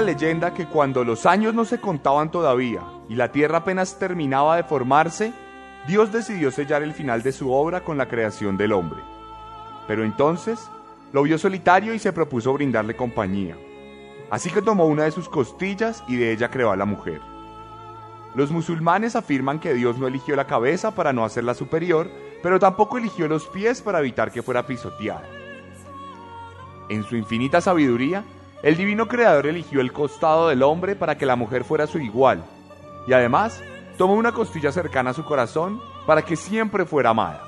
La leyenda que cuando los años no se contaban todavía y la tierra apenas terminaba de formarse, Dios decidió sellar el final de su obra con la creación del hombre. Pero entonces lo vio solitario y se propuso brindarle compañía. Así que tomó una de sus costillas y de ella creó a la mujer. Los musulmanes afirman que Dios no eligió la cabeza para no hacerla superior, pero tampoco eligió los pies para evitar que fuera pisoteada. En su infinita sabiduría, el divino creador eligió el costado del hombre para que la mujer fuera su igual, y además tomó una costilla cercana a su corazón para que siempre fuera amada.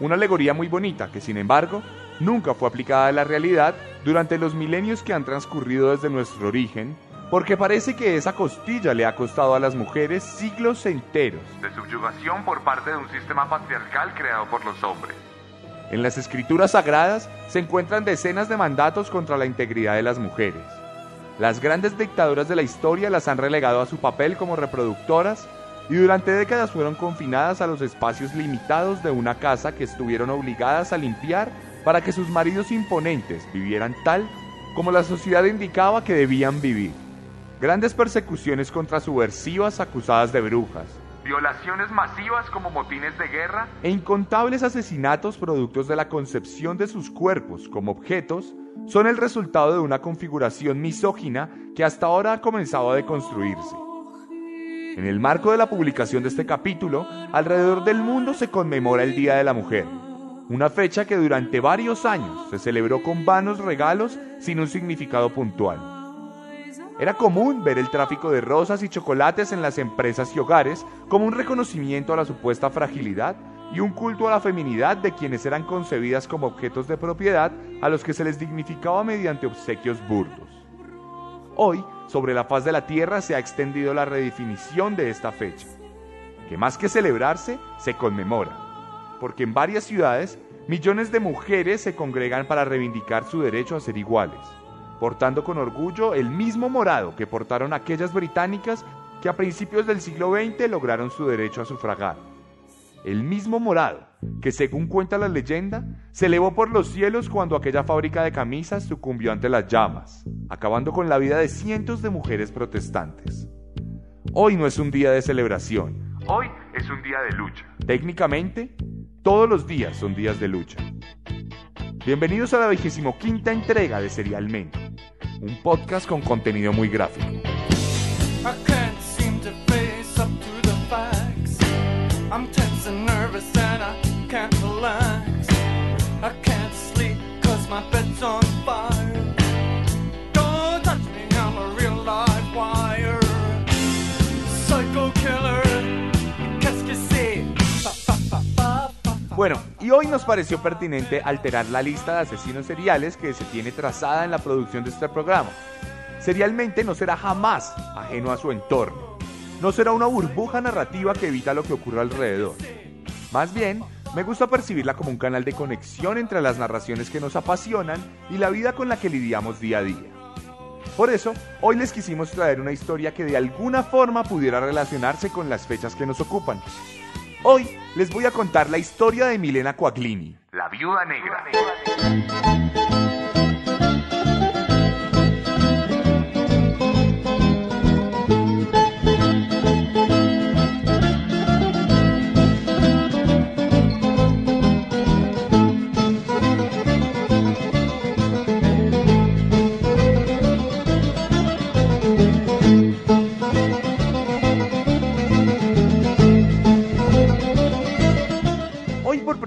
Una alegoría muy bonita que, sin embargo, nunca fue aplicada a la realidad durante los milenios que han transcurrido desde nuestro origen, porque parece que esa costilla le ha costado a las mujeres siglos enteros de subyugación por parte de un sistema patriarcal creado por los hombres. En las escrituras sagradas se encuentran decenas de mandatos contra la integridad de las mujeres. Las grandes dictaduras de la historia las han relegado a su papel como reproductoras y durante décadas fueron confinadas a los espacios limitados de una casa que estuvieron obligadas a limpiar para que sus maridos imponentes vivieran tal como la sociedad indicaba que debían vivir. Grandes persecuciones contra subversivas acusadas de brujas, violaciones masivas como motines de guerra e incontables asesinatos productos de la concepción de sus cuerpos como objetos son el resultado de una configuración misógina que hasta ahora ha comenzado a deconstruirse. En el marco de la publicación de este capítulo, alrededor del mundo se conmemora el Día de la Mujer, una fecha que durante varios años se celebró con vanos regalos sin un significado puntual. Era común ver el tráfico de rosas y chocolates en las empresas y hogares como un reconocimiento a la supuesta fragilidad y un culto a la feminidad de quienes eran concebidas como objetos de propiedad a los que se les dignificaba mediante obsequios burdos. Hoy, sobre la faz de la Tierra se ha extendido la redefinición de esta fecha, que más que celebrarse, se conmemora, porque en varias ciudades millones de mujeres se congregan para reivindicar su derecho a ser iguales portando con orgullo el mismo morado que portaron aquellas británicas que a principios del siglo XX lograron su derecho a sufragar. El mismo morado que, según cuenta la leyenda, se elevó por los cielos cuando aquella fábrica de camisas sucumbió ante las llamas, acabando con la vida de cientos de mujeres protestantes. Hoy no es un día de celebración, hoy es un día de lucha. Técnicamente, todos los días son días de lucha. Bienvenidos a la vigésimo quinta entrega de Serialmente, un podcast con contenido muy gráfico. Bueno, y hoy nos pareció pertinente alterar la lista de asesinos seriales que se tiene trazada en la producción de este programa. Serialmente no será jamás ajeno a su entorno. No será una burbuja narrativa que evita lo que ocurre alrededor. Más bien, me gusta percibirla como un canal de conexión entre las narraciones que nos apasionan y la vida con la que lidiamos día a día. Por eso, hoy les quisimos traer una historia que de alguna forma pudiera relacionarse con las fechas que nos ocupan, Hoy les voy a contar la historia de Milena Coaglini, la viuda negra.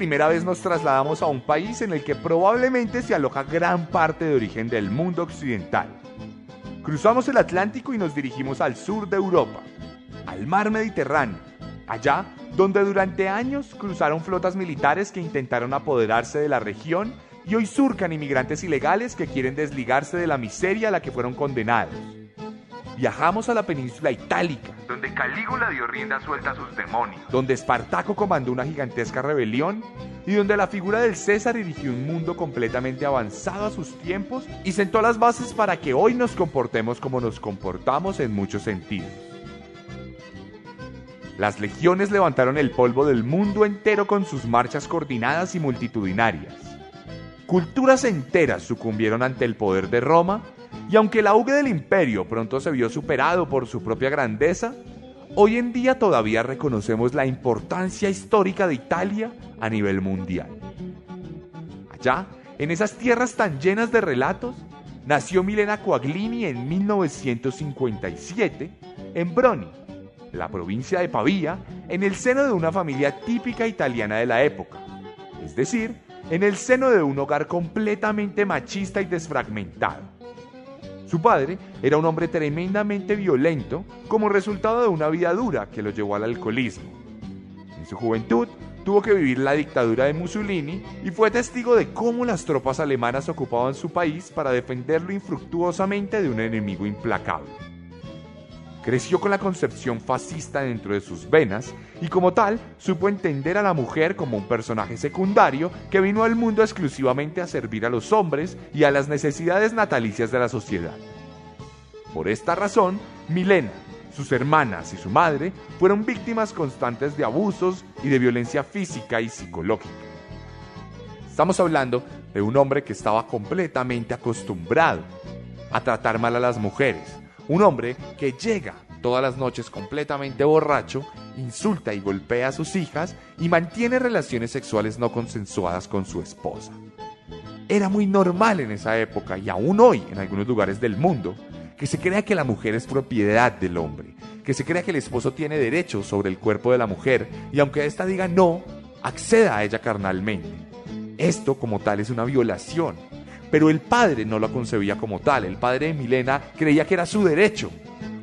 Primera vez nos trasladamos a un país en el que probablemente se aloja gran parte de origen del mundo occidental. Cruzamos el Atlántico y nos dirigimos al sur de Europa, al mar Mediterráneo, allá donde durante años cruzaron flotas militares que intentaron apoderarse de la región y hoy surcan inmigrantes ilegales que quieren desligarse de la miseria a la que fueron condenados. Viajamos a la península itálica, donde Calígula dio rienda suelta a sus demonios, donde Espartaco comandó una gigantesca rebelión y donde la figura del César dirigió un mundo completamente avanzado a sus tiempos y sentó las bases para que hoy nos comportemos como nos comportamos en muchos sentidos. Las legiones levantaron el polvo del mundo entero con sus marchas coordinadas y multitudinarias. Culturas enteras sucumbieron ante el poder de Roma y aunque el auge del imperio pronto se vio superado por su propia grandeza, hoy en día todavía reconocemos la importancia histórica de Italia a nivel mundial. Allá, en esas tierras tan llenas de relatos, nació Milena Coaglini en 1957 en Broni, la provincia de Pavía, en el seno de una familia típica italiana de la época, es decir, en el seno de un hogar completamente machista y desfragmentado. Su padre era un hombre tremendamente violento como resultado de una vida dura que lo llevó al alcoholismo. En su juventud tuvo que vivir la dictadura de Mussolini y fue testigo de cómo las tropas alemanas ocupaban su país para defenderlo infructuosamente de un enemigo implacable. Creció con la concepción fascista dentro de sus venas y como tal supo entender a la mujer como un personaje secundario que vino al mundo exclusivamente a servir a los hombres y a las necesidades natalicias de la sociedad. Por esta razón, Milena, sus hermanas y su madre fueron víctimas constantes de abusos y de violencia física y psicológica. Estamos hablando de un hombre que estaba completamente acostumbrado a tratar mal a las mujeres, un hombre que llega todas las noches completamente borracho, insulta y golpea a sus hijas y mantiene relaciones sexuales no consensuadas con su esposa. Era muy normal en esa época y aún hoy en algunos lugares del mundo que se crea que la mujer es propiedad del hombre, que se crea que el esposo tiene derecho sobre el cuerpo de la mujer y aunque ésta diga no, acceda a ella carnalmente. Esto como tal es una violación, pero el padre no lo concebía como tal, el padre de Milena creía que era su derecho,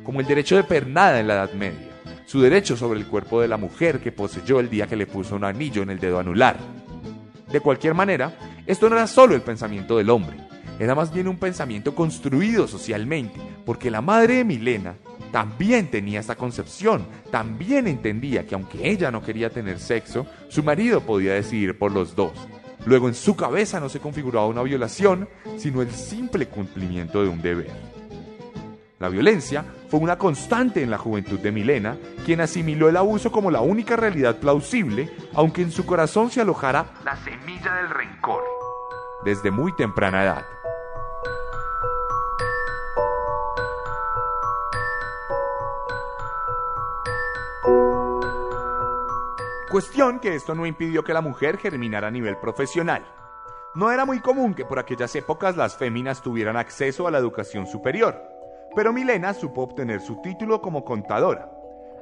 como el derecho de pernada en la Edad Media, su derecho sobre el cuerpo de la mujer que poseyó el día que le puso un anillo en el dedo anular. De cualquier manera, esto no era solo el pensamiento del hombre, era más bien un pensamiento construido socialmente, porque la madre de Milena también tenía esta concepción, también entendía que aunque ella no quería tener sexo, su marido podía decidir por los dos. Luego en su cabeza no se configuraba una violación, sino el simple cumplimiento de un deber. La violencia fue una constante en la juventud de Milena, quien asimiló el abuso como la única realidad plausible, aunque en su corazón se alojara la semilla del rencor, desde muy temprana edad. Cuestión que esto no impidió que la mujer germinara a nivel profesional. No era muy común que por aquellas épocas las féminas tuvieran acceso a la educación superior, pero Milena supo obtener su título como contadora,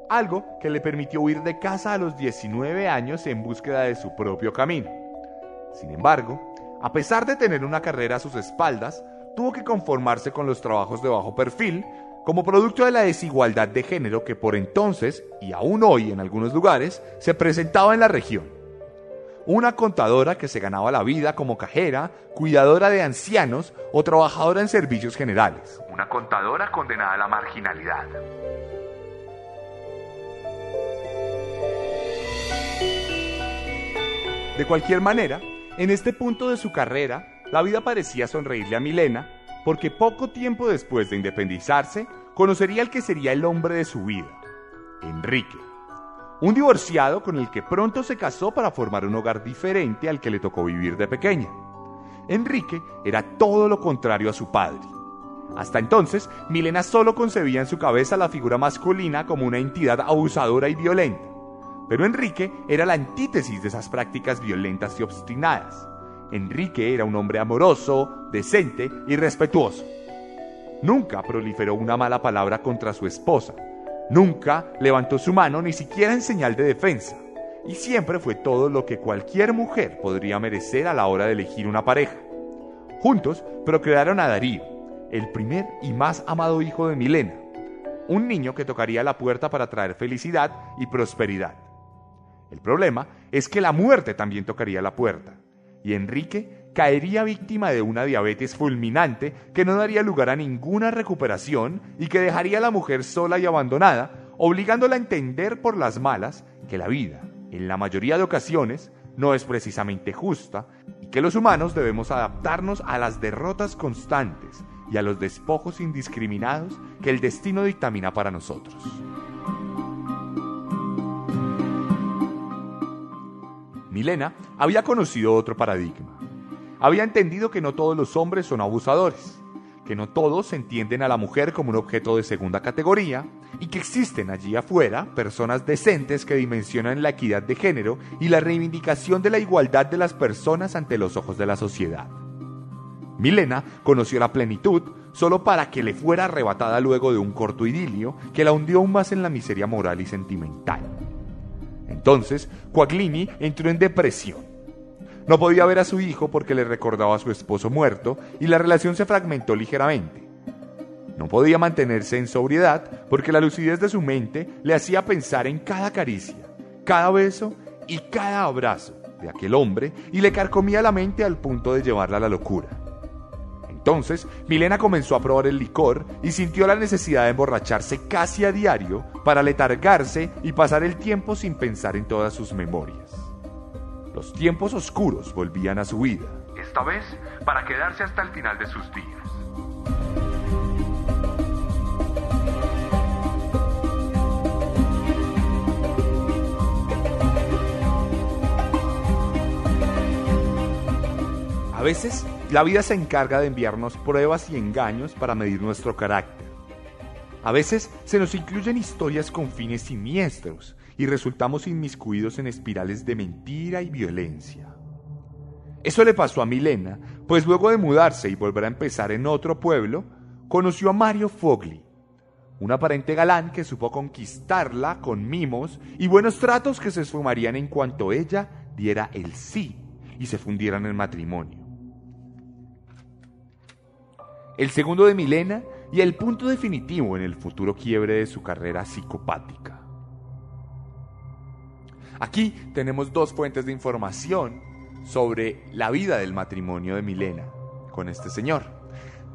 algo que le permitió huir de casa a los 19 años en búsqueda de su propio camino. Sin embargo, a pesar de tener una carrera a sus espaldas, tuvo que conformarse con los trabajos de bajo perfil como producto de la desigualdad de género que por entonces, y aún hoy en algunos lugares, se presentaba en la región. Una contadora que se ganaba la vida como cajera, cuidadora de ancianos o trabajadora en servicios generales. Una contadora condenada a la marginalidad. De cualquier manera, en este punto de su carrera, la vida parecía sonreírle a Milena porque poco tiempo después de independizarse, conocería al que sería el hombre de su vida, Enrique. Un divorciado con el que pronto se casó para formar un hogar diferente al que le tocó vivir de pequeña. Enrique era todo lo contrario a su padre. Hasta entonces, Milena solo concebía en su cabeza la figura masculina como una entidad abusadora y violenta. Pero Enrique era la antítesis de esas prácticas violentas y obstinadas. Enrique era un hombre amoroso, decente y respetuoso. Nunca proliferó una mala palabra contra su esposa. Nunca levantó su mano ni siquiera en señal de defensa. Y siempre fue todo lo que cualquier mujer podría merecer a la hora de elegir una pareja. Juntos procrearon a Darío, el primer y más amado hijo de Milena. un niño que tocaría la puerta para traer felicidad y prosperidad. El problema es que la muerte también tocaría la puerta, y Enrique caería víctima de una diabetes fulminante que no daría lugar a ninguna recuperación y que dejaría a la mujer sola y abandonada, obligándola a entender por las malas que la vida, en la mayoría de ocasiones, no es precisamente justa y que los humanos debemos adaptarnos a las derrotas constantes y a los despojos indiscriminados que el destino dictamina para nosotros. Milena había conocido otro paradigma. Había entendido que no todos los hombres son abusadores, que no todos entienden a la mujer como un objeto de segunda categoría y que existen allí afuera personas decentes que dimensionan la equidad de género y la reivindicación de la igualdad de las personas ante los ojos de la sociedad. Milena conoció la plenitud solo para que le fuera arrebatada luego de un corto idilio que la hundió aún más en la miseria moral y sentimental. Entonces, Coaglini entró en depresión. No podía ver a su hijo porque le recordaba a su esposo muerto y la relación se fragmentó ligeramente. No podía mantenerse en sobriedad porque la lucidez de su mente le hacía pensar en cada caricia, cada beso y cada abrazo de aquel hombre y le carcomía la mente al punto de llevarla a la locura. Entonces, Milena comenzó a probar el licor y sintió la necesidad de emborracharse casi a diario para letargarse y pasar el tiempo sin pensar en todas sus memorias. Los tiempos oscuros volvían a su vida, esta vez para quedarse hasta el final de sus días. A veces la vida se encarga de enviarnos pruebas y engaños para medir nuestro carácter. A veces se nos incluyen historias con fines siniestros y resultamos inmiscuidos en espirales de mentira y violencia. Eso le pasó a Milena, pues luego de mudarse y volver a empezar en otro pueblo, conoció a Mario Fogli, un aparente galán que supo conquistarla con mimos y buenos tratos que se esfumarían en cuanto ella diera el sí y se fundieran en matrimonio el segundo de Milena y el punto definitivo en el futuro quiebre de su carrera psicopática. Aquí tenemos dos fuentes de información sobre la vida del matrimonio de Milena con este señor.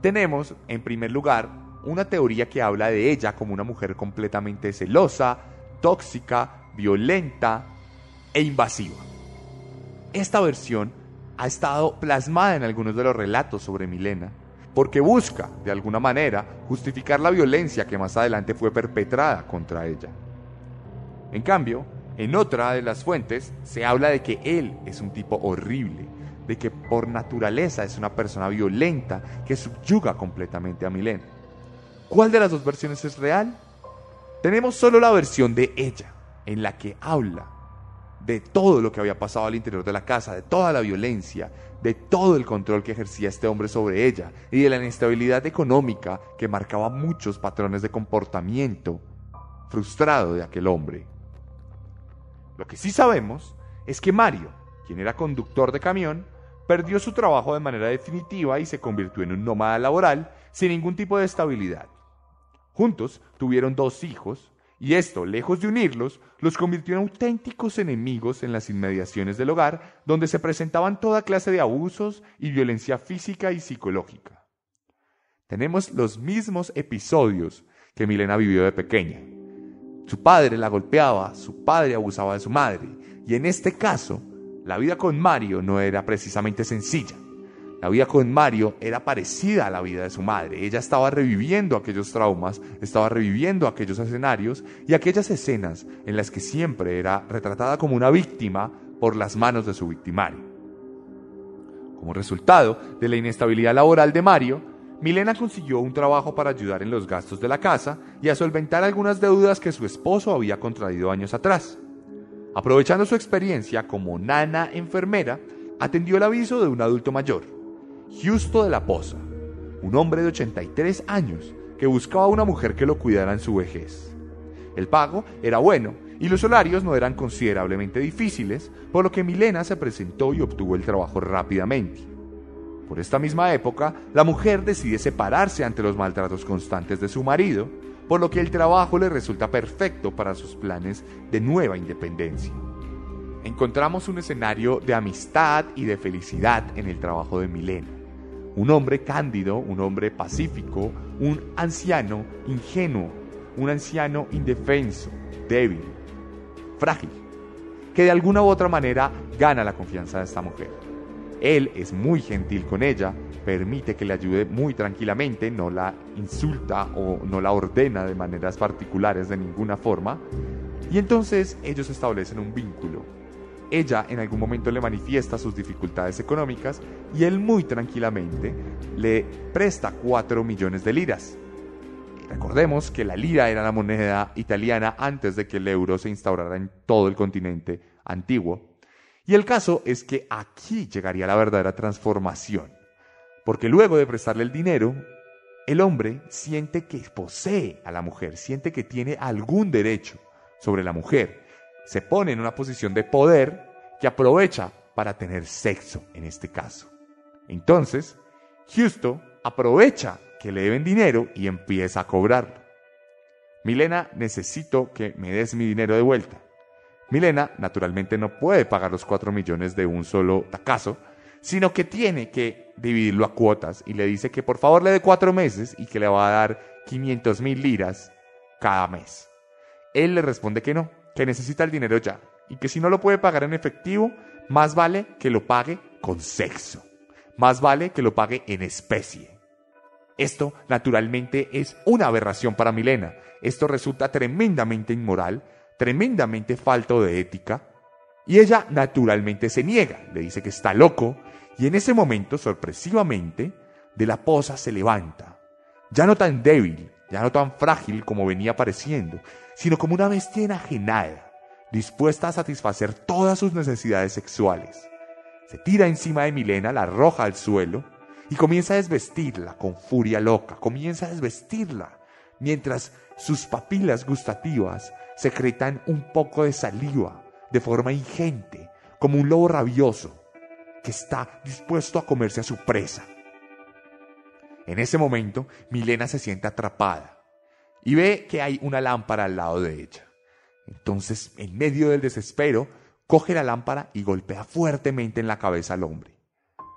Tenemos, en primer lugar, una teoría que habla de ella como una mujer completamente celosa, tóxica, violenta e invasiva. Esta versión ha estado plasmada en algunos de los relatos sobre Milena porque busca, de alguna manera, justificar la violencia que más adelante fue perpetrada contra ella. En cambio, en otra de las fuentes se habla de que él es un tipo horrible, de que por naturaleza es una persona violenta que subyuga completamente a Milena. ¿Cuál de las dos versiones es real? Tenemos solo la versión de ella, en la que habla de todo lo que había pasado al interior de la casa, de toda la violencia, de todo el control que ejercía este hombre sobre ella y de la inestabilidad económica que marcaba muchos patrones de comportamiento frustrado de aquel hombre. Lo que sí sabemos es que Mario, quien era conductor de camión, perdió su trabajo de manera definitiva y se convirtió en un nómada laboral sin ningún tipo de estabilidad. Juntos tuvieron dos hijos, y esto, lejos de unirlos, los convirtió en auténticos enemigos en las inmediaciones del hogar, donde se presentaban toda clase de abusos y violencia física y psicológica. Tenemos los mismos episodios que Milena vivió de pequeña. Su padre la golpeaba, su padre abusaba de su madre, y en este caso, la vida con Mario no era precisamente sencilla. La vida con Mario era parecida a la vida de su madre. Ella estaba reviviendo aquellos traumas, estaba reviviendo aquellos escenarios y aquellas escenas en las que siempre era retratada como una víctima por las manos de su victimario. Como resultado de la inestabilidad laboral de Mario, Milena consiguió un trabajo para ayudar en los gastos de la casa y a solventar algunas deudas que su esposo había contraído años atrás. Aprovechando su experiencia como nana enfermera, atendió el aviso de un adulto mayor Justo de la Poza, un hombre de 83 años que buscaba una mujer que lo cuidara en su vejez. El pago era bueno y los horarios no eran considerablemente difíciles, por lo que Milena se presentó y obtuvo el trabajo rápidamente. Por esta misma época, la mujer decide separarse ante los maltratos constantes de su marido, por lo que el trabajo le resulta perfecto para sus planes de nueva independencia. Encontramos un escenario de amistad y de felicidad en el trabajo de Milena. Un hombre cándido, un hombre pacífico, un anciano ingenuo, un anciano indefenso, débil, frágil, que de alguna u otra manera gana la confianza de esta mujer. Él es muy gentil con ella, permite que le ayude muy tranquilamente, no la insulta o no la ordena de maneras particulares de ninguna forma, y entonces ellos establecen un vínculo. Ella en algún momento le manifiesta sus dificultades económicas y él muy tranquilamente le presta 4 millones de liras. Recordemos que la lira era la moneda italiana antes de que el euro se instaurara en todo el continente antiguo. Y el caso es que aquí llegaría la verdadera transformación. Porque luego de prestarle el dinero, el hombre siente que posee a la mujer, siente que tiene algún derecho sobre la mujer. Se pone en una posición de poder que aprovecha para tener sexo en este caso. Entonces, Justo aprovecha que le deben dinero y empieza a cobrarlo. Milena, necesito que me des mi dinero de vuelta. Milena, naturalmente, no puede pagar los 4 millones de un solo tacazo, sino que tiene que dividirlo a cuotas y le dice que por favor le dé cuatro meses y que le va a dar 500 mil liras cada mes. Él le responde que no, que necesita el dinero ya y que si no lo puede pagar en efectivo, más vale que lo pague con sexo, más vale que lo pague en especie. Esto, naturalmente, es una aberración para Milena. Esto resulta tremendamente inmoral, tremendamente falto de ética, y ella naturalmente se niega, le dice que está loco, y en ese momento, sorpresivamente, de la poza se levanta, ya no tan débil, ya no tan frágil como venía pareciendo, sino como una bestia enajenada, dispuesta a satisfacer todas sus necesidades sexuales. Se tira encima de Milena, la arroja al suelo y comienza a desvestirla con furia loca, comienza a desvestirla, mientras sus papilas gustativas secretan un poco de saliva de forma ingente, como un lobo rabioso que está dispuesto a comerse a su presa. En ese momento, Milena se siente atrapada y ve que hay una lámpara al lado de ella. Entonces, en medio del desespero, coge la lámpara y golpea fuertemente en la cabeza al hombre.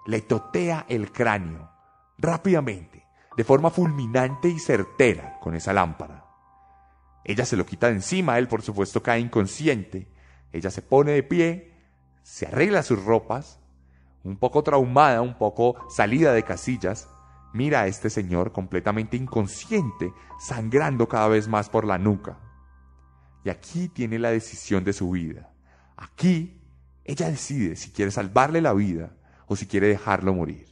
Le totea el cráneo rápidamente, de forma fulminante y certera con esa lámpara. Ella se lo quita de encima, él por supuesto cae inconsciente. Ella se pone de pie, se arregla sus ropas, un poco traumada, un poco salida de casillas, mira a este señor completamente inconsciente, sangrando cada vez más por la nuca. Y aquí tiene la decisión de su vida. Aquí ella decide si quiere salvarle la vida o si quiere dejarlo morir.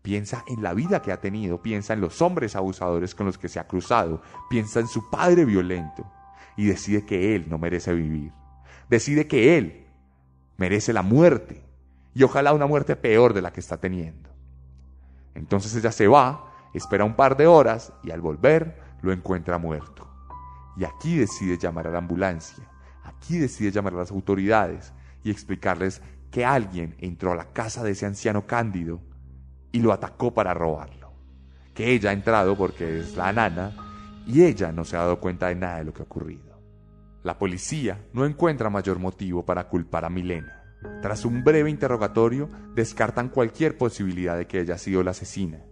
Piensa en la vida que ha tenido, piensa en los hombres abusadores con los que se ha cruzado, piensa en su padre violento y decide que él no merece vivir. Decide que él merece la muerte y ojalá una muerte peor de la que está teniendo. Entonces ella se va, espera un par de horas y al volver lo encuentra muerto. Y aquí decide llamar a la ambulancia, aquí decide llamar a las autoridades y explicarles que alguien entró a la casa de ese anciano cándido y lo atacó para robarlo. Que ella ha entrado porque es la nana y ella no se ha dado cuenta de nada de lo que ha ocurrido. La policía no encuentra mayor motivo para culpar a Milena. Tras un breve interrogatorio, descartan cualquier posibilidad de que haya sido la asesina.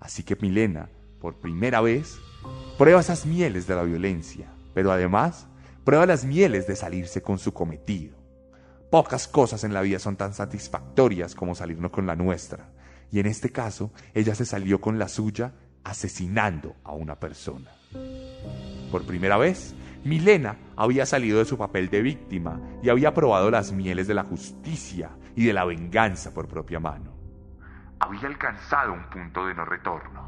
Así que Milena, por primera vez, prueba esas mieles de la violencia, pero además prueba las mieles de salirse con su cometido. Pocas cosas en la vida son tan satisfactorias como salirnos con la nuestra, y en este caso ella se salió con la suya asesinando a una persona. Por primera vez, Milena había salido de su papel de víctima y había probado las mieles de la justicia y de la venganza por propia mano. Había alcanzado un punto de no retorno.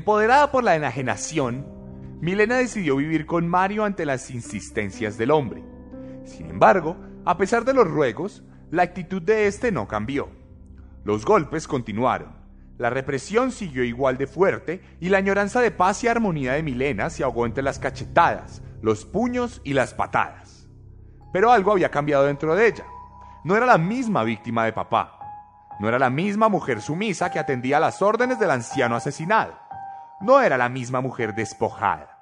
Empoderada por la enajenación, Milena decidió vivir con Mario ante las insistencias del hombre. Sin embargo, a pesar de los ruegos, la actitud de éste no cambió. Los golpes continuaron, la represión siguió igual de fuerte y la añoranza de paz y armonía de Milena se ahogó entre las cachetadas, los puños y las patadas. Pero algo había cambiado dentro de ella. No era la misma víctima de papá. No era la misma mujer sumisa que atendía las órdenes del anciano asesinado. No era la misma mujer despojada.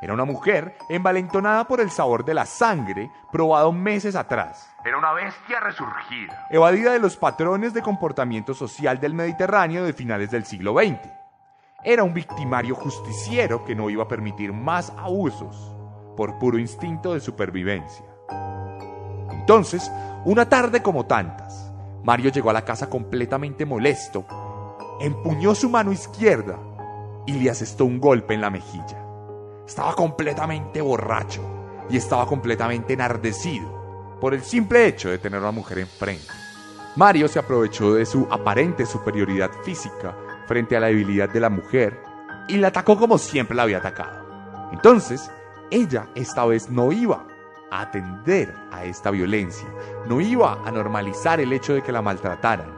Era una mujer envalentonada por el sabor de la sangre probado meses atrás. Era una bestia resurgida. Evadida de los patrones de comportamiento social del Mediterráneo de finales del siglo XX. Era un victimario justiciero que no iba a permitir más abusos por puro instinto de supervivencia. Entonces, una tarde como tantas, Mario llegó a la casa completamente molesto, empuñó su mano izquierda y le asestó un golpe en la mejilla. Estaba completamente borracho y estaba completamente enardecido por el simple hecho de tener a una mujer enfrente. Mario se aprovechó de su aparente superioridad física frente a la debilidad de la mujer y la atacó como siempre la había atacado. Entonces, ella esta vez no iba a atender a esta violencia, no iba a normalizar el hecho de que la maltrataran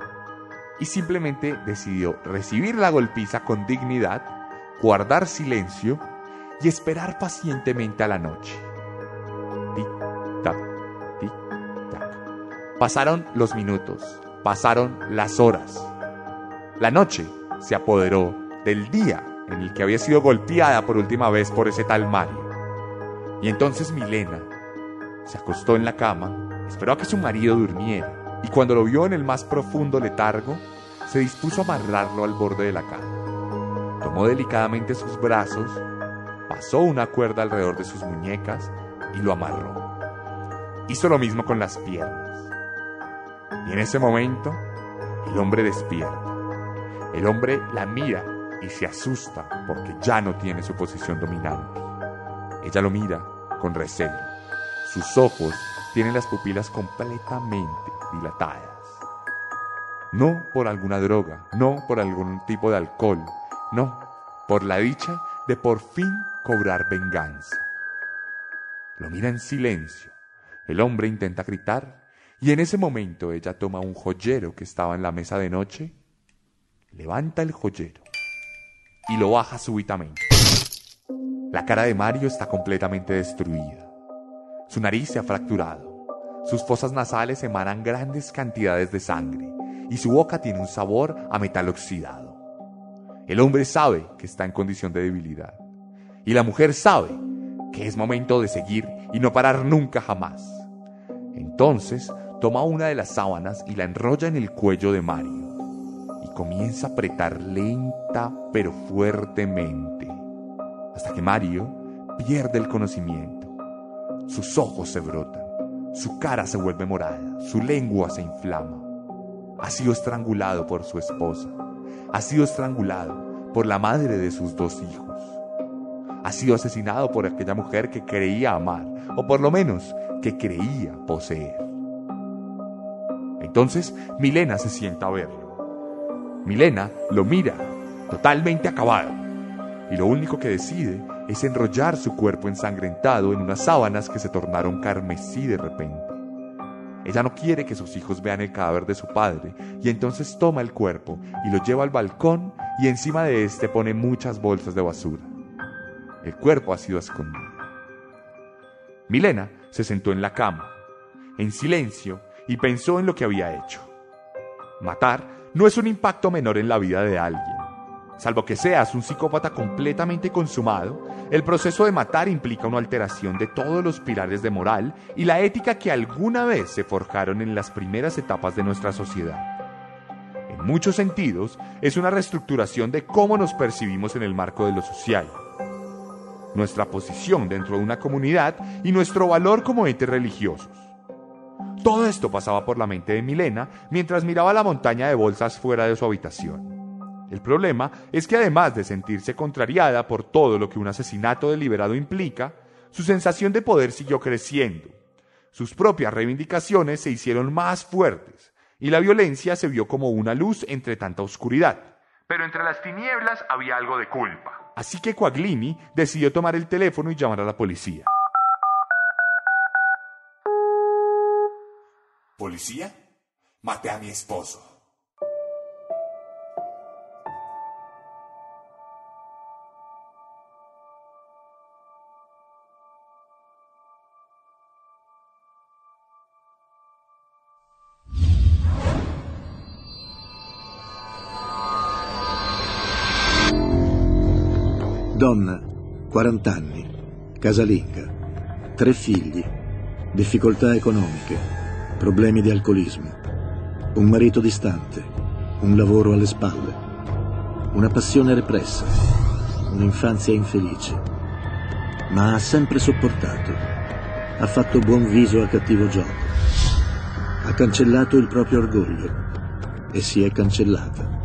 y simplemente decidió recibir la golpiza con dignidad, guardar silencio y esperar pacientemente a la noche. Tic-tac, tic-tac. Pasaron los minutos, pasaron las horas. La noche se apoderó del día en el que había sido golpeada por última vez por ese tal Mario. Y entonces Milena se acostó en la cama, esperó a que su marido durmiera y cuando lo vio en el más profundo letargo, se dispuso a amarrarlo al borde de la cama. Tomó delicadamente sus brazos pasó una cuerda alrededor de sus muñecas y lo amarró. Hizo lo mismo con las piernas. Y en ese momento, el hombre despierta. El hombre la mira y se asusta porque ya no tiene su posición dominante. Ella lo mira con recelo. Sus ojos tienen las pupilas completamente dilatadas. No por alguna droga, no por algún tipo de alcohol, no, por la dicha de por fin cobrar venganza. Lo mira en silencio. El hombre intenta gritar y en ese momento ella toma un joyero que estaba en la mesa de noche, levanta el joyero y lo baja súbitamente. La cara de Mario está completamente destruida. Su nariz se ha fracturado. Sus fosas nasales emanan grandes cantidades de sangre y su boca tiene un sabor a metal oxidado. El hombre sabe que está en condición de debilidad. Y la mujer sabe que es momento de seguir y no parar nunca jamás. Entonces toma una de las sábanas y la enrolla en el cuello de Mario y comienza a apretar lenta pero fuertemente hasta que Mario pierde el conocimiento. Sus ojos se brotan, su cara se vuelve morada, su lengua se inflama. Ha sido estrangulado por su esposa, ha sido estrangulado por la madre de sus dos hijos ha sido asesinado por aquella mujer que creía amar, o por lo menos que creía poseer. Entonces Milena se sienta a verlo. Milena lo mira, totalmente acabado, y lo único que decide es enrollar su cuerpo ensangrentado en unas sábanas que se tornaron carmesí de repente. Ella no quiere que sus hijos vean el cadáver de su padre y entonces toma el cuerpo y lo lleva al balcón y encima de este pone muchas bolsas de basura. El cuerpo ha sido escondido. Milena se sentó en la cama, en silencio, y pensó en lo que había hecho. Matar no es un impacto menor en la vida de alguien. Salvo que seas un psicópata completamente consumado, el proceso de matar implica una alteración de todos los pilares de moral y la ética que alguna vez se forjaron en las primeras etapas de nuestra sociedad. En muchos sentidos, es una reestructuración de cómo nos percibimos en el marco de lo social nuestra posición dentro de una comunidad y nuestro valor como entes religiosos. Todo esto pasaba por la mente de Milena mientras miraba la montaña de bolsas fuera de su habitación. El problema es que además de sentirse contrariada por todo lo que un asesinato deliberado implica, su sensación de poder siguió creciendo. Sus propias reivindicaciones se hicieron más fuertes y la violencia se vio como una luz entre tanta oscuridad. Pero entre las tinieblas había algo de culpa. Así que Quaglini decidió tomar el teléfono y llamar a la policía. ¿Policía? Maté a mi esposo. 40 anni, casalinga, tre figli, difficoltà economiche, problemi di alcolismo, un marito distante, un lavoro alle spalle, una passione repressa, un'infanzia infelice, ma ha sempre sopportato, ha fatto buon viso a cattivo gioco, ha cancellato il proprio orgoglio e si è cancellata.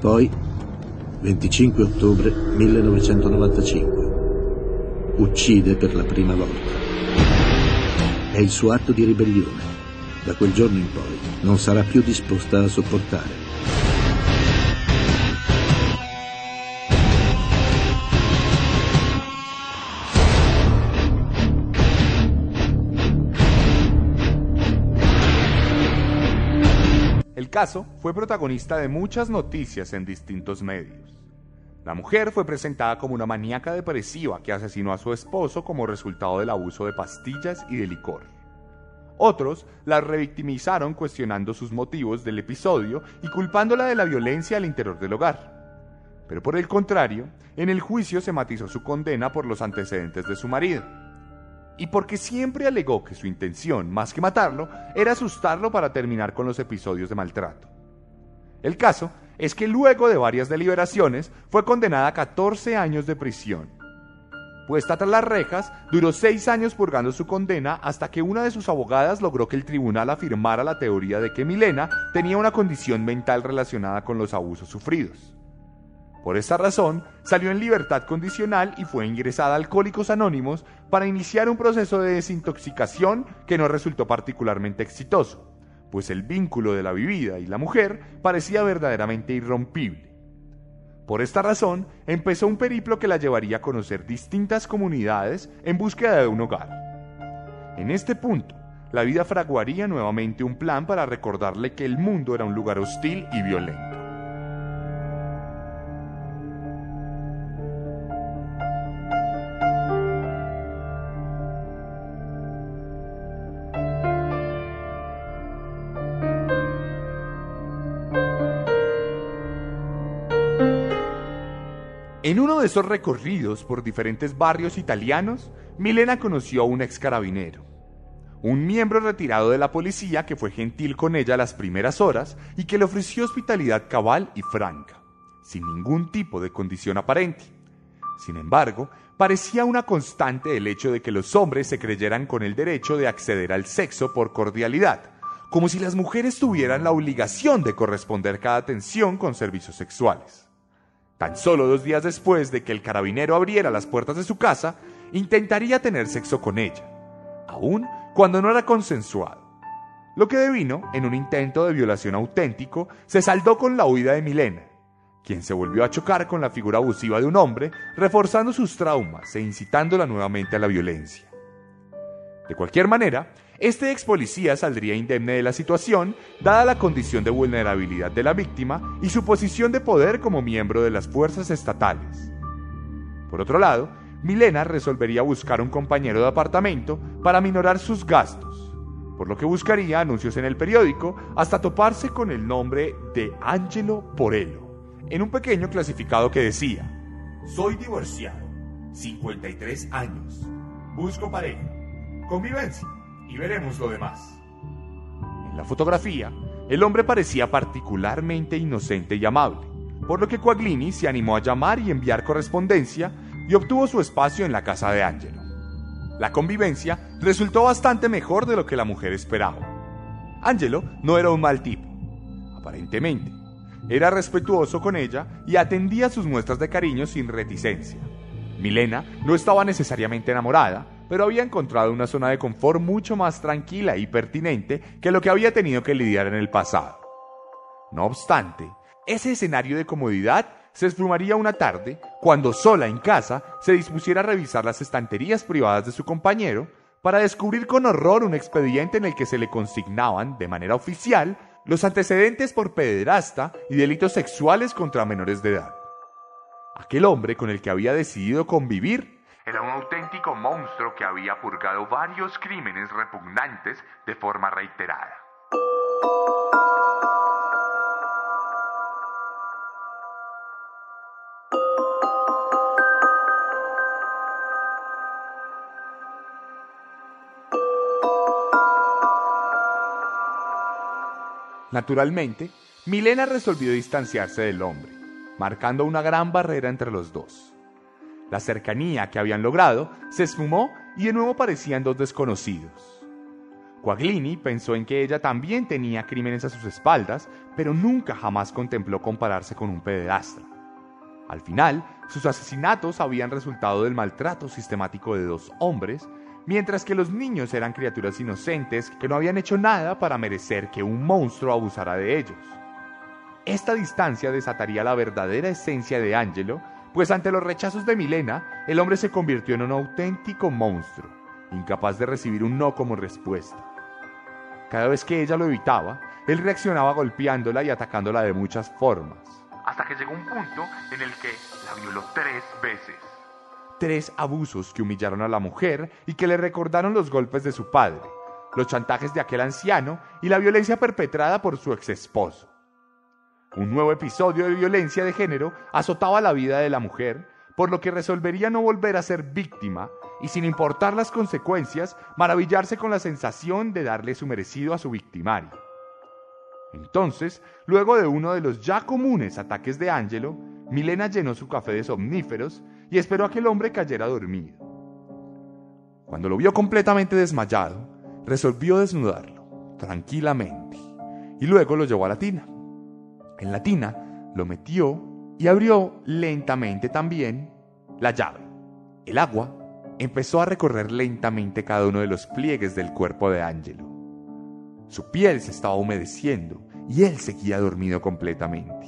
Poi, 25 ottobre 1995, uccide per la prima volta. È il suo atto di ribellione. Da quel giorno in poi non sarà più disposta a sopportare. Caso fue protagonista de muchas noticias en distintos medios. La mujer fue presentada como una maníaca depresiva que asesinó a su esposo como resultado del abuso de pastillas y de licor. Otros la revictimizaron cuestionando sus motivos del episodio y culpándola de la violencia al interior del hogar. Pero por el contrario, en el juicio se matizó su condena por los antecedentes de su marido. Y porque siempre alegó que su intención, más que matarlo, era asustarlo para terminar con los episodios de maltrato. El caso es que luego de varias deliberaciones fue condenada a 14 años de prisión. Puesta tras las rejas, duró seis años purgando su condena hasta que una de sus abogadas logró que el tribunal afirmara la teoría de que Milena tenía una condición mental relacionada con los abusos sufridos. Por esta razón, salió en libertad condicional y fue ingresada a Alcohólicos Anónimos para iniciar un proceso de desintoxicación que no resultó particularmente exitoso, pues el vínculo de la vivida y la mujer parecía verdaderamente irrompible. Por esta razón, empezó un periplo que la llevaría a conocer distintas comunidades en búsqueda de un hogar. En este punto, la vida fraguaría nuevamente un plan para recordarle que el mundo era un lugar hostil y violento. En uno de esos recorridos por diferentes barrios italianos, Milena conoció a un ex carabinero, un miembro retirado de la policía que fue gentil con ella las primeras horas y que le ofreció hospitalidad cabal y franca, sin ningún tipo de condición aparente. Sin embargo, parecía una constante el hecho de que los hombres se creyeran con el derecho de acceder al sexo por cordialidad, como si las mujeres tuvieran la obligación de corresponder cada atención con servicios sexuales. Tan solo dos días después de que el carabinero abriera las puertas de su casa, intentaría tener sexo con ella, aun cuando no era consensuado. Lo que devino en un intento de violación auténtico se saldó con la huida de Milena, quien se volvió a chocar con la figura abusiva de un hombre, reforzando sus traumas e incitándola nuevamente a la violencia. De cualquier manera, este ex policía saldría indemne de la situación, dada la condición de vulnerabilidad de la víctima y su posición de poder como miembro de las fuerzas estatales. Por otro lado, Milena resolvería buscar un compañero de apartamento para minorar sus gastos, por lo que buscaría anuncios en el periódico hasta toparse con el nombre de Angelo Porello, en un pequeño clasificado que decía, Soy divorciado, 53 años, busco pareja, convivencia y veremos lo demás. En la fotografía, el hombre parecía particularmente inocente y amable, por lo que Coaglini se animó a llamar y enviar correspondencia y obtuvo su espacio en la casa de Angelo. La convivencia resultó bastante mejor de lo que la mujer esperaba. Angelo no era un mal tipo, aparentemente. Era respetuoso con ella y atendía sus muestras de cariño sin reticencia. Milena no estaba necesariamente enamorada, pero había encontrado una zona de confort mucho más tranquila y pertinente que lo que había tenido que lidiar en el pasado. No obstante, ese escenario de comodidad se esfumaría una tarde cuando sola en casa se dispusiera a revisar las estanterías privadas de su compañero para descubrir con horror un expediente en el que se le consignaban de manera oficial los antecedentes por pederasta y delitos sexuales contra menores de edad. Aquel hombre con el que había decidido convivir era un auténtico monstruo que había purgado varios crímenes repugnantes de forma reiterada. Naturalmente, Milena resolvió distanciarse del hombre, marcando una gran barrera entre los dos. La cercanía que habían logrado se esfumó y de nuevo parecían dos desconocidos. Quaglini pensó en que ella también tenía crímenes a sus espaldas, pero nunca jamás contempló compararse con un pederastra. Al final, sus asesinatos habían resultado del maltrato sistemático de dos hombres, mientras que los niños eran criaturas inocentes que no habían hecho nada para merecer que un monstruo abusara de ellos. Esta distancia desataría la verdadera esencia de Angelo, pues ante los rechazos de Milena, el hombre se convirtió en un auténtico monstruo, incapaz de recibir un no como respuesta. Cada vez que ella lo evitaba, él reaccionaba golpeándola y atacándola de muchas formas. Hasta que llegó un punto en el que la violó tres veces. Tres abusos que humillaron a la mujer y que le recordaron los golpes de su padre, los chantajes de aquel anciano y la violencia perpetrada por su ex esposo. Un nuevo episodio de violencia de género azotaba la vida de la mujer, por lo que resolvería no volver a ser víctima y sin importar las consecuencias, maravillarse con la sensación de darle su merecido a su victimario. Entonces, luego de uno de los ya comunes ataques de Angelo, Milena llenó su café de somníferos y esperó a que el hombre cayera dormido. Cuando lo vio completamente desmayado, resolvió desnudarlo, tranquilamente, y luego lo llevó a la tina. En la tina lo metió y abrió lentamente también la llave. El agua empezó a recorrer lentamente cada uno de los pliegues del cuerpo de Angelo. Su piel se estaba humedeciendo y él seguía dormido completamente.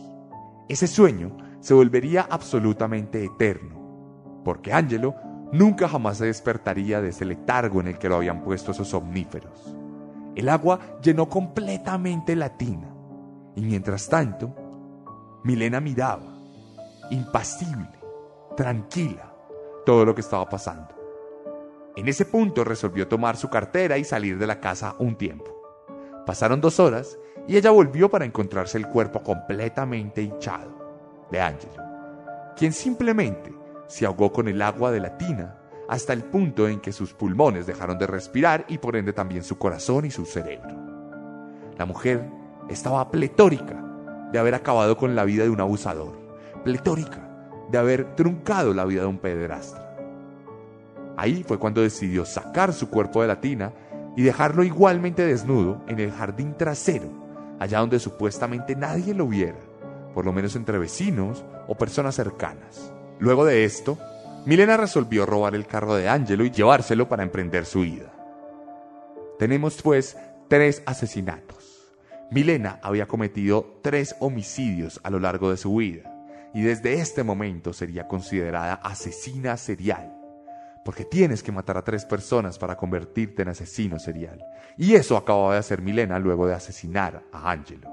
Ese sueño se volvería absolutamente eterno, porque Angelo nunca jamás se despertaría de ese letargo en el que lo habían puesto esos somníferos. El agua llenó completamente la tina, y mientras tanto, Milena miraba, impasible, tranquila, todo lo que estaba pasando. En ese punto resolvió tomar su cartera y salir de la casa un tiempo. Pasaron dos horas y ella volvió para encontrarse el cuerpo completamente hinchado de Angelo, quien simplemente se ahogó con el agua de la tina hasta el punto en que sus pulmones dejaron de respirar y por ende también su corazón y su cerebro. La mujer estaba pletórica de haber acabado con la vida de un abusador, pletórica de haber truncado la vida de un pederastra. Ahí fue cuando decidió sacar su cuerpo de la tina y dejarlo igualmente desnudo en el jardín trasero, allá donde supuestamente nadie lo viera, por lo menos entre vecinos o personas cercanas. Luego de esto, Milena resolvió robar el carro de Angelo y llevárselo para emprender su huida. Tenemos pues tres asesinatos. Milena había cometido tres homicidios a lo largo de su vida y desde este momento sería considerada asesina serial porque tienes que matar a tres personas para convertirte en asesino serial. Y eso acababa de hacer Milena luego de asesinar a Angelo.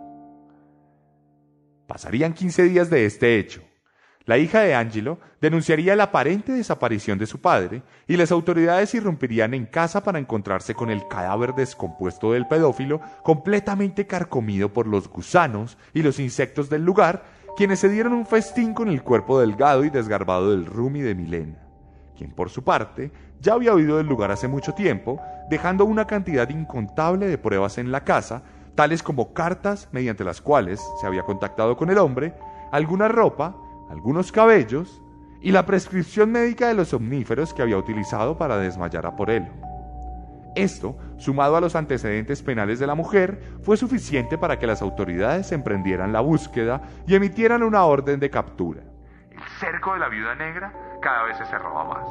Pasarían 15 días de este hecho. La hija de Angelo denunciaría la aparente desaparición de su padre y las autoridades irrumpirían en casa para encontrarse con el cadáver descompuesto del pedófilo completamente carcomido por los gusanos y los insectos del lugar, quienes se dieron un festín con el cuerpo delgado y desgarbado del Rumi de Milena quien por su parte ya había huido del lugar hace mucho tiempo, dejando una cantidad incontable de pruebas en la casa, tales como cartas mediante las cuales se había contactado con el hombre, alguna ropa, algunos cabellos y la prescripción médica de los somníferos que había utilizado para desmayar a Porelo. Esto, sumado a los antecedentes penales de la mujer, fue suficiente para que las autoridades emprendieran la búsqueda y emitieran una orden de captura. El cerco de la viuda negra cada vez se cerraba más.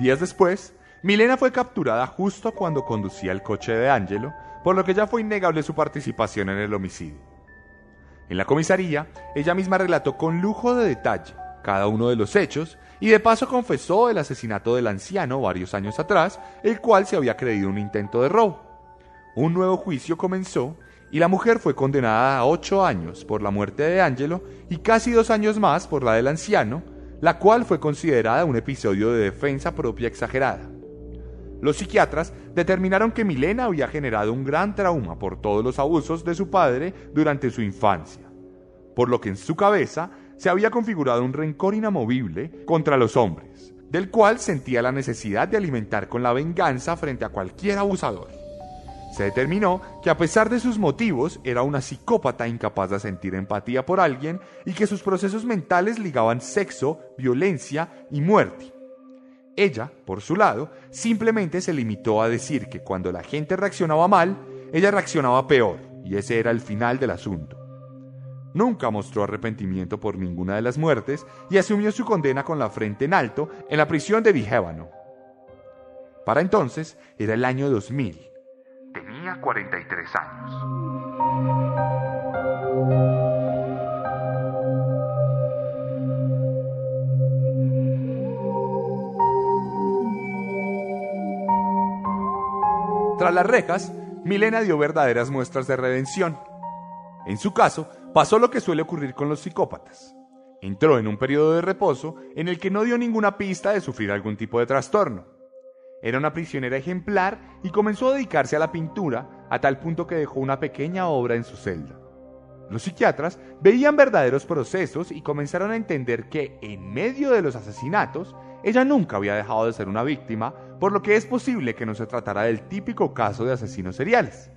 Días después, Milena fue capturada justo cuando conducía el coche de Angelo, por lo que ya fue innegable su participación en el homicidio. En la comisaría, ella misma relató con lujo de detalle cada uno de los hechos y de paso confesó el asesinato del anciano varios años atrás, el cual se había creído un intento de robo. Un nuevo juicio comenzó y la mujer fue condenada a ocho años por la muerte de Angelo y casi dos años más por la del anciano, la cual fue considerada un episodio de defensa propia exagerada. Los psiquiatras determinaron que Milena había generado un gran trauma por todos los abusos de su padre durante su infancia, por lo que en su cabeza se había configurado un rencor inamovible contra los hombres, del cual sentía la necesidad de alimentar con la venganza frente a cualquier abusador. Se determinó que a pesar de sus motivos era una psicópata incapaz de sentir empatía por alguien y que sus procesos mentales ligaban sexo, violencia y muerte. Ella, por su lado, simplemente se limitó a decir que cuando la gente reaccionaba mal, ella reaccionaba peor, y ese era el final del asunto. Nunca mostró arrepentimiento por ninguna de las muertes y asumió su condena con la frente en alto en la prisión de Vigevano. Para entonces era el año 2000. Tenía 43 años. Tras las rejas, Milena dio verdaderas muestras de redención. En su caso, pasó lo que suele ocurrir con los psicópatas. Entró en un periodo de reposo en el que no dio ninguna pista de sufrir algún tipo de trastorno. Era una prisionera ejemplar y comenzó a dedicarse a la pintura a tal punto que dejó una pequeña obra en su celda. Los psiquiatras veían verdaderos procesos y comenzaron a entender que, en medio de los asesinatos, ella nunca había dejado de ser una víctima, por lo que es posible que no se tratara del típico caso de asesinos seriales.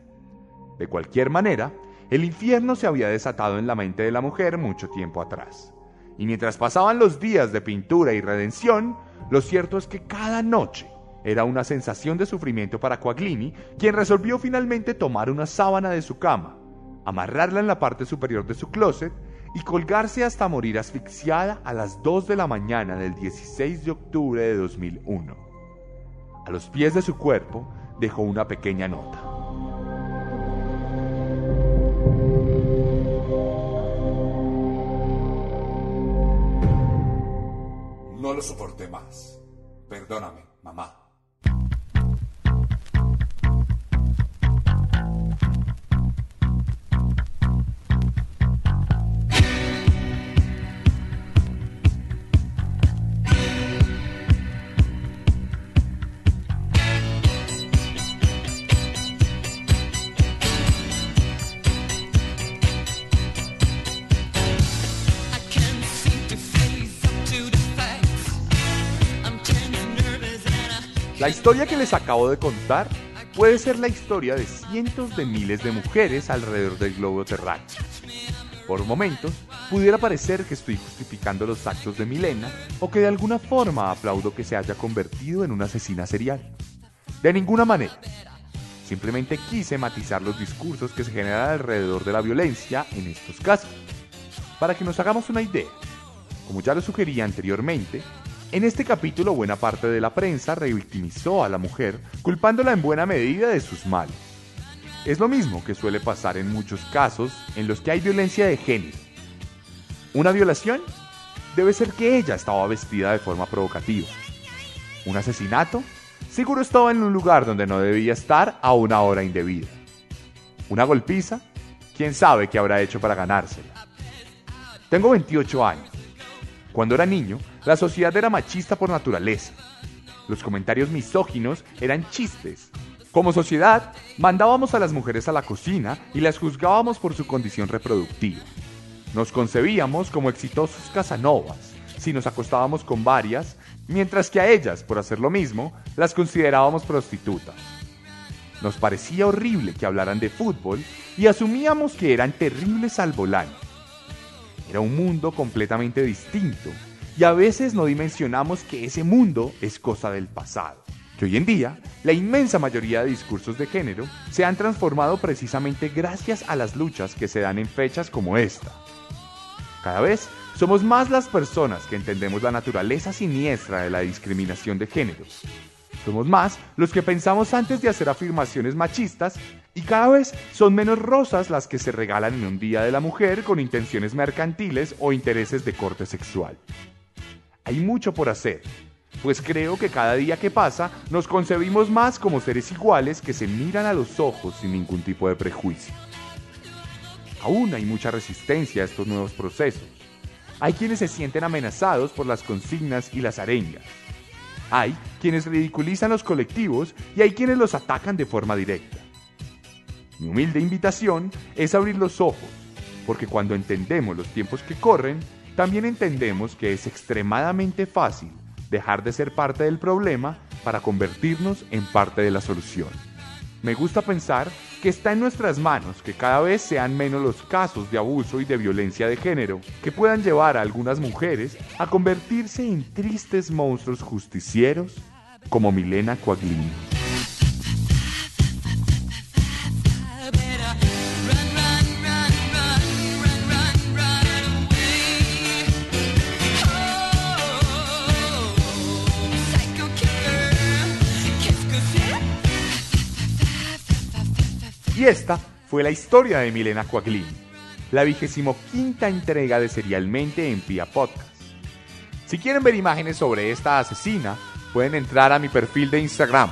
De cualquier manera, el infierno se había desatado en la mente de la mujer mucho tiempo atrás. Y mientras pasaban los días de pintura y redención, lo cierto es que cada noche era una sensación de sufrimiento para Coaglini, quien resolvió finalmente tomar una sábana de su cama, amarrarla en la parte superior de su closet y colgarse hasta morir asfixiada a las 2 de la mañana del 16 de octubre de 2001. A los pies de su cuerpo dejó una pequeña nota. No lo soporté más. Perdóname, mamá. La historia que les acabo de contar puede ser la historia de cientos de miles de mujeres alrededor del globo terráqueo. Por momentos, pudiera parecer que estoy justificando los actos de Milena o que de alguna forma aplaudo que se haya convertido en una asesina serial. De ninguna manera. Simplemente quise matizar los discursos que se generan alrededor de la violencia en estos casos. Para que nos hagamos una idea, como ya lo sugerí anteriormente, en este capítulo buena parte de la prensa revictimizó a la mujer, culpándola en buena medida de sus males. Es lo mismo que suele pasar en muchos casos en los que hay violencia de género. Una violación debe ser que ella estaba vestida de forma provocativa. Un asesinato seguro estaba en un lugar donde no debía estar a una hora indebida. Una golpiza, quién sabe qué habrá hecho para ganársela. Tengo 28 años. Cuando era niño, la sociedad era machista por naturaleza. Los comentarios misóginos eran chistes. Como sociedad, mandábamos a las mujeres a la cocina y las juzgábamos por su condición reproductiva. Nos concebíamos como exitosos casanovas si nos acostábamos con varias, mientras que a ellas, por hacer lo mismo, las considerábamos prostitutas. Nos parecía horrible que hablaran de fútbol y asumíamos que eran terribles al volante. Era un mundo completamente distinto y a veces no dimensionamos que ese mundo es cosa del pasado. Que hoy en día, la inmensa mayoría de discursos de género se han transformado precisamente gracias a las luchas que se dan en fechas como esta. Cada vez somos más las personas que entendemos la naturaleza siniestra de la discriminación de géneros. Somos más los que pensamos antes de hacer afirmaciones machistas y cada vez son menos rosas las que se regalan en un Día de la Mujer con intenciones mercantiles o intereses de corte sexual. Hay mucho por hacer, pues creo que cada día que pasa nos concebimos más como seres iguales que se miran a los ojos sin ningún tipo de prejuicio. Aún hay mucha resistencia a estos nuevos procesos. Hay quienes se sienten amenazados por las consignas y las arengas. Hay quienes ridiculizan los colectivos y hay quienes los atacan de forma directa. Mi humilde invitación es abrir los ojos, porque cuando entendemos los tiempos que corren, también entendemos que es extremadamente fácil dejar de ser parte del problema para convertirnos en parte de la solución. Me gusta pensar que está en nuestras manos que cada vez sean menos los casos de abuso y de violencia de género que puedan llevar a algunas mujeres a convertirse en tristes monstruos justicieros como Milena Coaglini. Y esta fue la historia de Milena Coaglini, la vigésimo quinta entrega de Serialmente en Pia Podcast. Si quieren ver imágenes sobre esta asesina, pueden entrar a mi perfil de Instagram,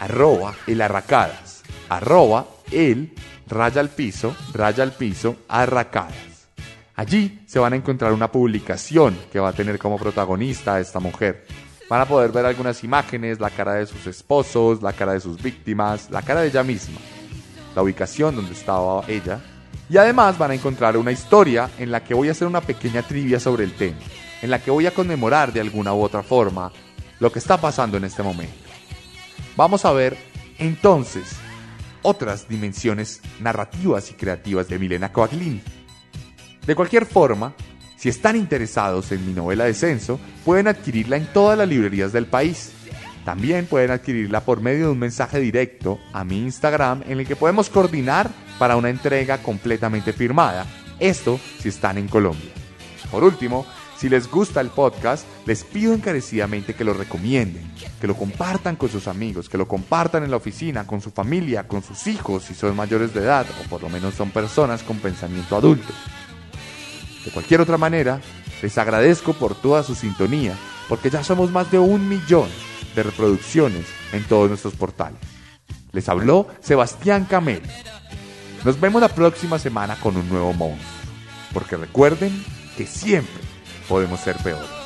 arroba el arracadas, arroba el raya al piso, raya al piso, arracadas. Allí se van a encontrar una publicación que va a tener como protagonista a esta mujer. Van a poder ver algunas imágenes, la cara de sus esposos, la cara de sus víctimas, la cara de ella misma la ubicación donde estaba ella. Y además van a encontrar una historia en la que voy a hacer una pequeña trivia sobre el tema, en la que voy a conmemorar de alguna u otra forma lo que está pasando en este momento. Vamos a ver entonces otras dimensiones narrativas y creativas de Milena Coaglini. De cualquier forma, si están interesados en mi novela Descenso, pueden adquirirla en todas las librerías del país. También pueden adquirirla por medio de un mensaje directo a mi Instagram en el que podemos coordinar para una entrega completamente firmada. Esto si están en Colombia. Por último, si les gusta el podcast, les pido encarecidamente que lo recomienden, que lo compartan con sus amigos, que lo compartan en la oficina, con su familia, con sus hijos si son mayores de edad o por lo menos son personas con pensamiento adulto. De cualquier otra manera, les agradezco por toda su sintonía, porque ya somos más de un millón de reproducciones en todos nuestros portales. Les habló Sebastián Camel. Nos vemos la próxima semana con un nuevo monstruo, porque recuerden que siempre podemos ser peores.